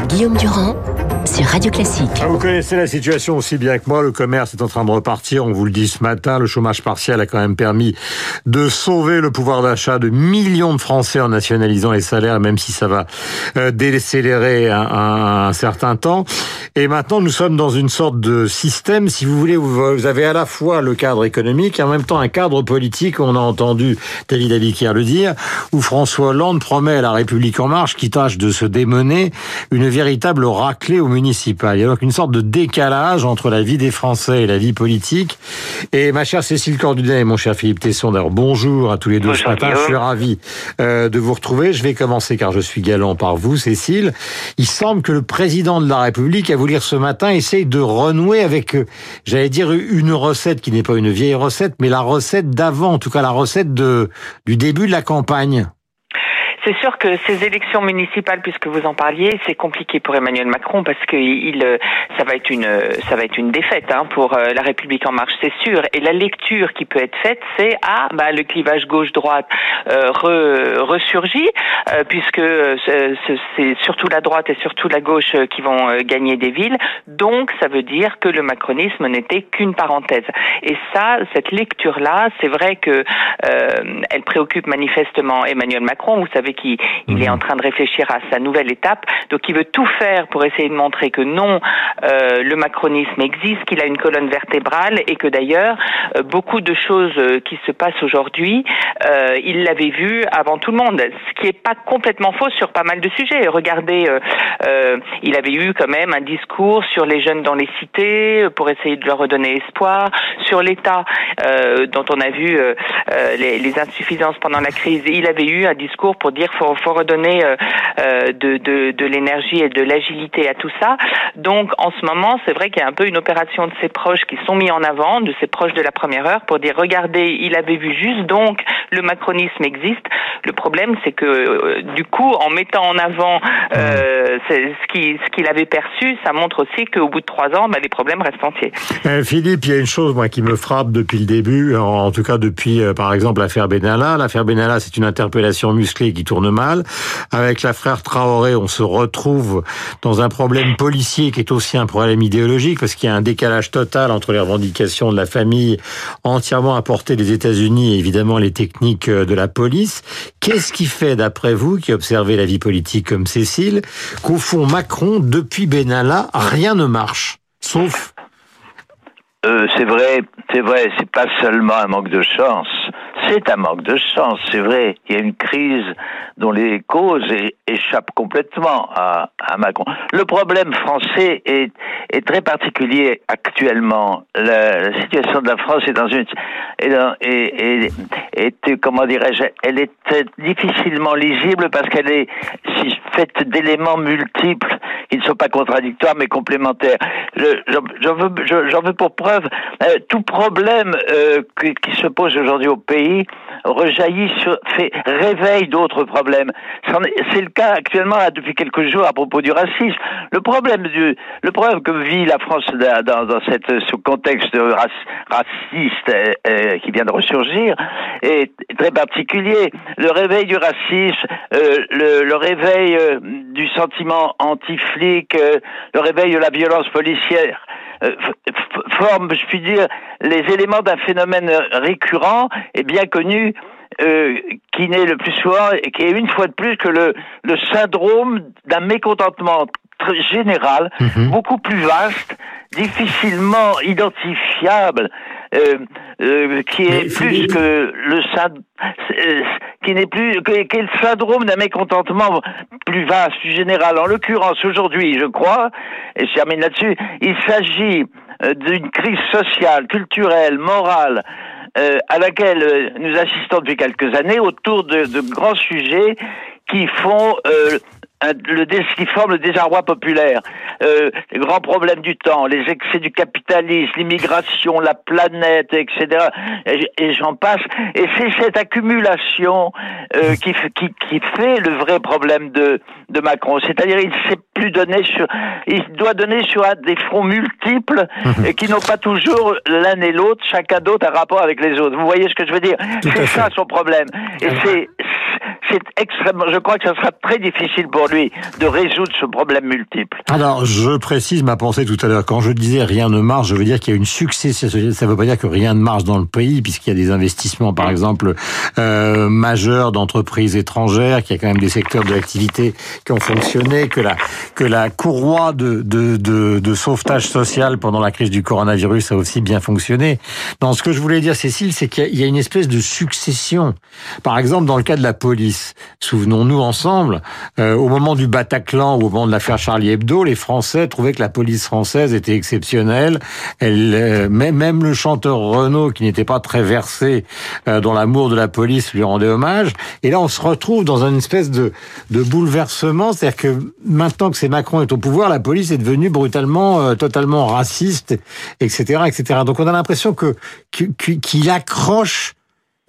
Guillaume Durand sur Radio Classique. Ah, vous connaissez la situation aussi bien que moi. Le commerce est en train de repartir. On vous le dit ce matin. Le chômage partiel a quand même permis de sauver le pouvoir d'achat de millions de Français en nationalisant les salaires, même si ça va euh, décélérer un, certain temps. Et maintenant, nous sommes dans une sorte de système. Si vous voulez, vous avez à la fois le cadre économique et en même temps un cadre politique. On a entendu David Abiquière le dire, où François Hollande promet à la République en marche, qui tâche de se démener, une véritable raclée au municipal. Il y a donc une sorte de décalage entre la vie des Français et la vie politique. Et ma chère Cécile Cordudet et mon cher Philippe Tesson, d'ailleurs, bonjour à tous les deux ce matin. Je suis ravi euh, de vous retrouver. Je vais commencer car je suis galant par vous, Cécile. Il semble que le président de la République, à vous lire ce matin, essaye de renouer avec, euh, j'allais dire, une recette qui n'est pas une vieille recette, mais la recette d'avant, en tout cas la recette de, du début de la campagne. C'est sûr que ces élections municipales, puisque vous en parliez, c'est compliqué pour Emmanuel Macron parce que il, euh, ça va être une, ça va être une défaite hein, pour euh, la République en marche, c'est sûr. Et la lecture qui peut être faite, c'est ah, bah le clivage gauche-droite euh, re, ressurgit, euh, puisque c'est surtout la droite et surtout la gauche qui vont gagner des villes. Donc, ça veut dire que le macronisme n'était qu'une parenthèse. Et ça, cette lecture-là, c'est vrai que elle préoccupe manifestement Emmanuel Macron. Qu'il il est mhm. en train de réfléchir à sa nouvelle étape. Donc il veut tout faire pour essayer de montrer que non, euh, le macronisme existe, qu'il a une colonne vertébrale et que d'ailleurs euh, beaucoup de choses euh, qui se passent aujourd'hui, euh, il l'avait vu avant tout le monde, ce qui n'est pas complètement faux sur pas mal de sujets. Regardez, il avait eu quand même un discours sur les jeunes dans les cités pour essayer de leur redonner espoir, sur l'État dont on a vu les, les insuffisances pendant la crise. Il avait eu un discours pour dire il faut, faut redonner euh, euh, de, de, de l'énergie et de l'agilité à tout ça. Donc en ce moment, c'est vrai qu'il y a un peu une opération de ses proches qui sont mis en avant, de ses proches de la première heure, pour dire regardez, il avait vu juste, donc le macronisme existe. Le problème, c'est que euh, du coup, en mettant en avant euh, ce qu'il ce qu'il avait perçu, ça montre aussi qu'au bout de trois ans, bah, les problèmes restent entiers. Philippe, il y a une chose moi qui me frappe depuis le début, en, tout cas depuis par exemple l'affaire Benalla. L'affaire Benalla, c'est une interpellation musclée qui tourne mal. Avec l'affaire Traoré, on se retrouve dans un problème policier qui est aussi un problème idéologique parce qu'il y a un décalage total entre les revendications de la famille entièrement apportées des États-Unis et évidemment les techniques de la police. Qu'est-ce qui fait, d'après vous, qui observez la vie politique comme Cécile, qu'au fond Macron, depuis Benalla, rien ne marche, sauf euh, c'est vrai, c'est vrai, c'est pas seulement un manque de chance, c'est un manque de chance, c'est vrai. Il y a une crise dont les causes échappent complètement à, Macron. Le problème français est, très particulier actuellement. La, situation de la France est dans une est, comment dirais-je, elle est difficilement lisible parce qu'elle est faite d'éléments multiples qui ne sont pas contradictoires mais complémentaires. J'en veux, pour preuve euh, tout problème euh, qui se pose aujourd'hui au pays rejaillit sur, fait, réveille d'autres problèmes. C'est le cas actuellement depuis quelques jours à propos du racisme. Le problème du, le problème que vit la France dans, dans cette, ce contexte raciste euh, euh, qui vient de ressurgir est très particulier. Le réveil du racisme, euh, le, le, réveil du sentiment anti-flic, le réveil de la violence policière forme, je puis dire, les éléments d'un phénomène récurrent et bien connu euh, qui n'est le plus souvent et qui est une fois de plus que le, le syndrome d'un mécontentement général, mhm. beaucoup plus vaste, difficilement identifiable, euh, euh, qui est plus que le euh, qui n'est plus que, est le syndrome d'un mécontentement plus vaste, plus général. En l'occurrence, aujourd'hui, je crois, et je termine là-dessus, il s'agit d'une crise sociale, culturelle, morale, euh, à laquelle nous assistons depuis quelques années autour de, de grands sujets qui font euh, le, qui forme le désarroi populaire, euh, les grands problèmes du temps, les excès du capitalisme, l'immigration, la planète, etc. Et, j'en passe. Et c'est cette accumulation euh, qui, qui, qui, fait le vrai problème de, de Macron. C'est-à-dire, il ne sait plus donner sur, il doit donner sur des fronts multiples et qui n'ont pas toujours l'un et l'autre, chacun d'autre un rapport avec les autres. Vous voyez ce que je veux dire? C'est ça son problème. Et c'est c'est extrêmement, je crois que ça sera très difficile pour lui de résoudre ce problème multiple. Alors, je précise ma pensée tout à l'heure. Quand je disais rien ne marche, je veux dire qu'il y a une succession. Ça ne veut pas dire que rien ne marche dans le pays, puisqu'il y a des investissements, par exemple, euh, majeurs d'entreprises étrangères, qu'il y a quand même des secteurs de l'activité qui ont fonctionné, que la que la courroie de, de, de, sauvetage social pendant la crise du coronavirus a aussi bien fonctionné. Dans ce que je voulais dire, Cécile, c'est qu'il y a une espèce de succession. Par exemple, dans le cas de la police, souvenons-nous ensemble, euh, au moment du Bataclan au moment de l'affaire Charlie Hebdo, les Français trouvaient que la police française était exceptionnelle. Elle, euh, même le chanteur Renaud, qui n'était pas très versé euh, dans l'amour de la police, lui rendait hommage. Et là, on se retrouve dans une espèce de, de bouleversement, c'est-à-dire que maintenant que c'est Macron est au pouvoir, la police est devenue brutalement, totalement raciste, etc., etc. Donc on a l'impression que qu'il accroche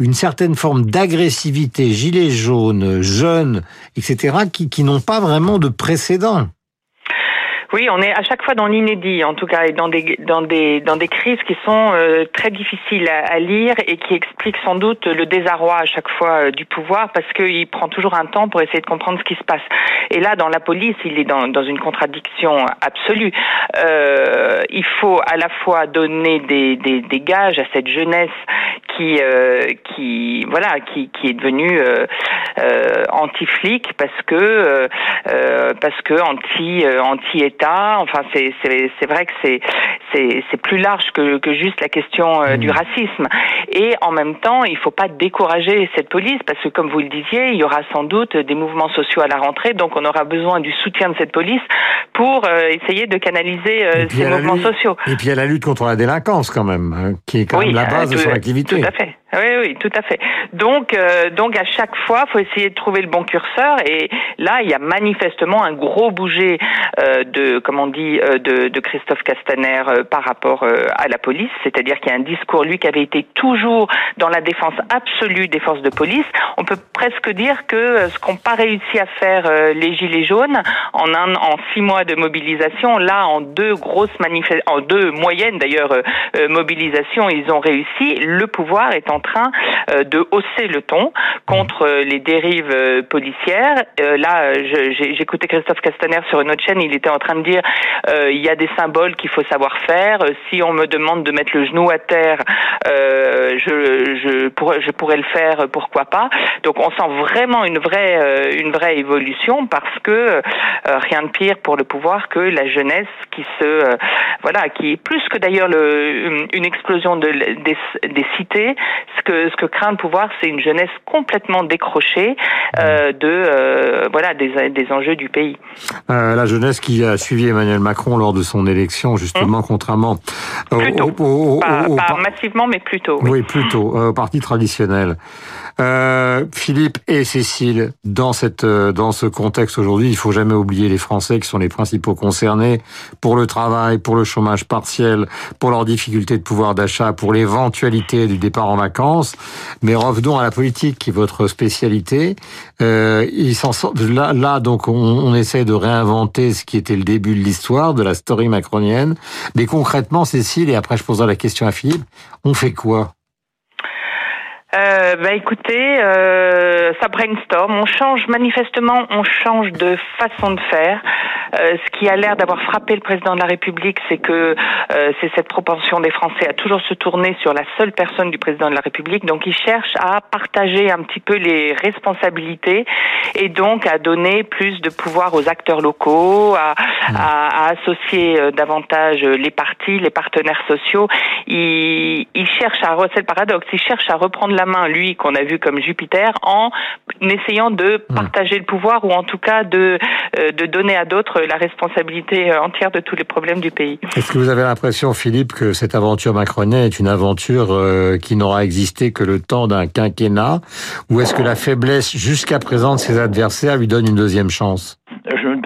une certaine forme d'agressivité, gilets jaunes, jeunes, etc., qui, n'ont pas vraiment de précédent. Oui, on est à chaque fois dans l'inédit, en tout cas, et dans des crises qui sont euh, très difficiles à, lire et qui expliquent sans doute le désarroi à chaque fois euh, du pouvoir parce qu'il prend toujours un temps pour essayer de comprendre ce qui se passe. Et là, dans la police, il est dans une contradiction absolue. Euh, il faut à la fois donner des gages à cette jeunesse qui euh, qui voilà qui qui est devenue anti-flic parce que parce que anti anti Enfin, c'est c'est vrai que c'est c'est plus large que que juste la question euh, du racisme. Et en même temps, il faut pas décourager cette police parce que, comme vous le disiez, il y aura sans doute des mouvements sociaux à la rentrée, donc on aura besoin du soutien de cette police pour euh, essayer de canaliser euh, ces mouvements sociaux. Et puis il y a la lutte contre la délinquance quand même, hein, qui est quand même la base de son activité. Tout à fait. Oui, oui, tout à fait. Donc, euh, donc à chaque fois, faut essayer de trouver le bon curseur. Et là, il y a manifestement un gros bouger euh, de, comment on dit, euh, de, de, Christophe Castaner euh, par rapport euh, à la police. C'est-à-dire qu'il y a un discours, lui, qui avait été toujours dans la défense absolue des forces de police. On peut presque dire que ce qu'ont pas réussi à faire les gilets jaunes en un, en six mois de mobilisation, là, en deux grosses manifestations, en deux moyennes d'ailleurs mobilisations, ils ont réussi. Le pouvoir est en train euh, de hausser le ton contre euh, les dérives euh, policières. là, j'écoutais Christophe Castaner sur une autre chaîne, il était en train de dire il y a des symboles qu'il faut savoir faire. Si on me demande de mettre le genou à terre, je, je, pourrais, je pourrais le faire, pourquoi pas? Donc on sent vraiment une vraie, une vraie évolution parce que rien de pire pour le pouvoir que la jeunesse qui se, voilà, qui est plus que d'ailleurs une explosion de, des, des cités, ce que ce que craint le pouvoir, c'est une jeunesse complètement décrochée euh, de euh, voilà des, des enjeux du pays. Euh, la jeunesse qui a suivi Emmanuel Macron lors de son élection, justement, hum. contrairement plutôt. Au, pas, massivement, mais plutôt. Oui, plutôt au parti traditionnel. Philippe et Cécile, dans cette dans ce contexte aujourd'hui, il faut jamais oublier les Français qui sont les principaux concernés pour le travail, pour le chômage partiel, pour leurs difficultés de pouvoir d'achat, pour l'éventualité du départ en vacances mais revenons à la politique, qui est votre spécialité. Euh, là, là, donc, on, on essaie de réinventer ce qui était le début de l'histoire, de la story macronienne. Mais concrètement, Cécile, et après je poserai la question à Philippe, on fait quoi euh, bah écoutez, euh, ça brainstorm. On change manifestement, on change de façon de faire. Euh, ce qui a l'air d'avoir frappé le président de la République, c'est que euh, c'est cette propension des Français à toujours se tourner sur la seule personne du président de la République. Donc, il cherche à partager un petit peu les responsabilités et donc à donner plus de pouvoir aux acteurs locaux, à, mmh. à, à associer euh, davantage les partis, les partenaires sociaux. Il, il cherche à, c'est le paradoxe, il cherche à reprendre la main, lui, qu'on a vu comme Jupiter, en essayant de mmh. partager le pouvoir ou en tout cas de, de donner à d'autres la responsabilité euh, entière de tous les problèmes du pays. Est-ce que vous avez l'impression, Philippe, que cette aventure macronienne est une aventure euh, qui n'aura existé que le temps d'un quinquennat? Ou est-ce que la faiblesse jusqu'à présent de ses adversaires lui donne une deuxième chance?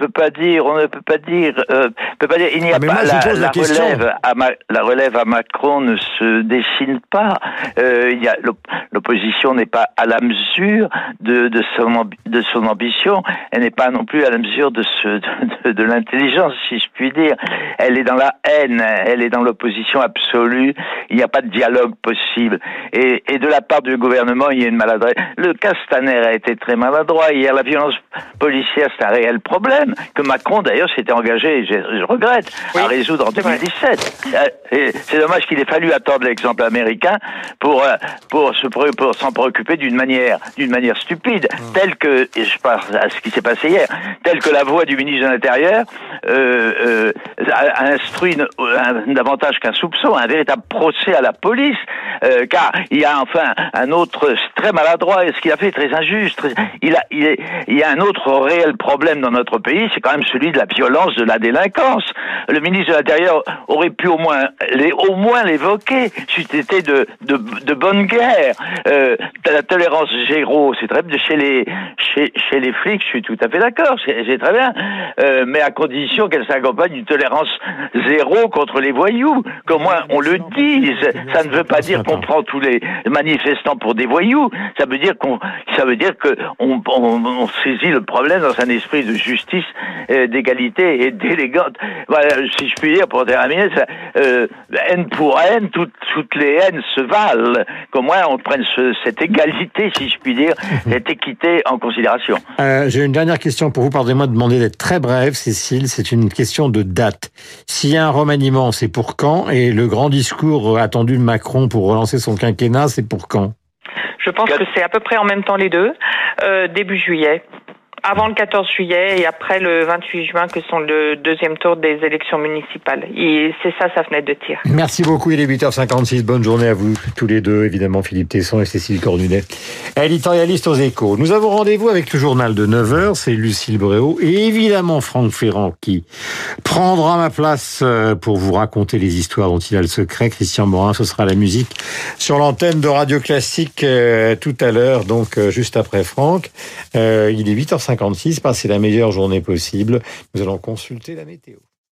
Peut pas dire, on ne peut pas dire, euh, peut pas dire. Il n'y a Ah, pas moi, la, relève à Ma- la relève à Macron ne se dessine pas. Euh, il y a l'op- l'opposition n'est pas à la mesure de, de son ambi- de son ambition. Elle n'est pas non plus à la mesure de ce de, de l'intelligence, si je puis dire. Elle est dans la haine, elle est dans l'opposition absolue. Il n'y a pas de dialogue possible. Et, et de la part du gouvernement, il y a une maladresse. Le Castaner a été très maladroit. Hier, la violence policière, c'est un réel problème que Macron, d'ailleurs, s'était engagé, je, je regrette, Oui, à résoudre en c'est vrai. 2017. Euh, C'est dommage qu'il ait fallu attendre l'exemple américain pour euh, pour se pré- pour s'en préoccuper d'une manière d'une manière stupide, telle que et je pense à ce qui s'est passé hier, telle que la voix du ministre de l'Intérieur euh, euh, a, a instruit une- un- davantage qu'un soupçon, un véritable procès à la police, euh, car il y a enfin un autre très maladroit et ce qu'il a fait est très injuste. il a il, est- il y a un autre réel problème dans notre pays, c'est quand même celui de la violence, de la délinquance. Le ministre de l'Intérieur aurait pu au moins les, au moins l'évoquer, été de, de, de bonne guerre. Euh, la tolérance zéro, c'est très chez les chez, les flics, je suis tout à fait d'accord, c'est très bien, euh, mais à condition qu'elle s'accompagne d'une tolérance zéro contre les voyous, qu'au moins on le dise. Ça ne veut pas dire qu'on prend tous les manifestants pour des voyous. Ça veut dire qu'on, ça veut dire saisit le problème dans un esprit de justice, d'égalité et d'élégante. Voilà, si je puis dire pour terminer, ça, euh, haine pour haine, toutes, toutes les haines se valent. Qu'au moins on prenne ce- cette égalité, si je puis dire, cette équité en considération. Euh, J'ai une dernière question pour vous. Pardonnez-moi de demander d'être très bref, Cécile. C'est une question de date. S'il y a un remaniement, c'est pour quand? Et le grand discours attendu de Macron pour relancer son quinquennat, c'est pour quand? Je pense que c'est à peu près en même temps les deux, euh, début juillet. Avant le 14 juillet et après le 28 juin, que sont le deuxième tour des élections municipales. Et c'est ça sa fenêtre de tir. Merci beaucoup. Il est 8h56. Bonne journée à vous tous les deux, évidemment Philippe Tesson et Cécile Cornudet, éditorialiste aux échos. Nous avons rendez-vous avec le journal de 9h, c'est Lucille Bréau et évidemment Franck Ferrand qui prendra ma place euh, pour vous raconter les histoires dont il a le secret. Christian Morin, ce sera la musique sur l'antenne de Radio Classique euh, tout à l'heure, donc euh, juste après Franck. Il est 8h56, passez la meilleure journée possible. Nous allons consulter la météo.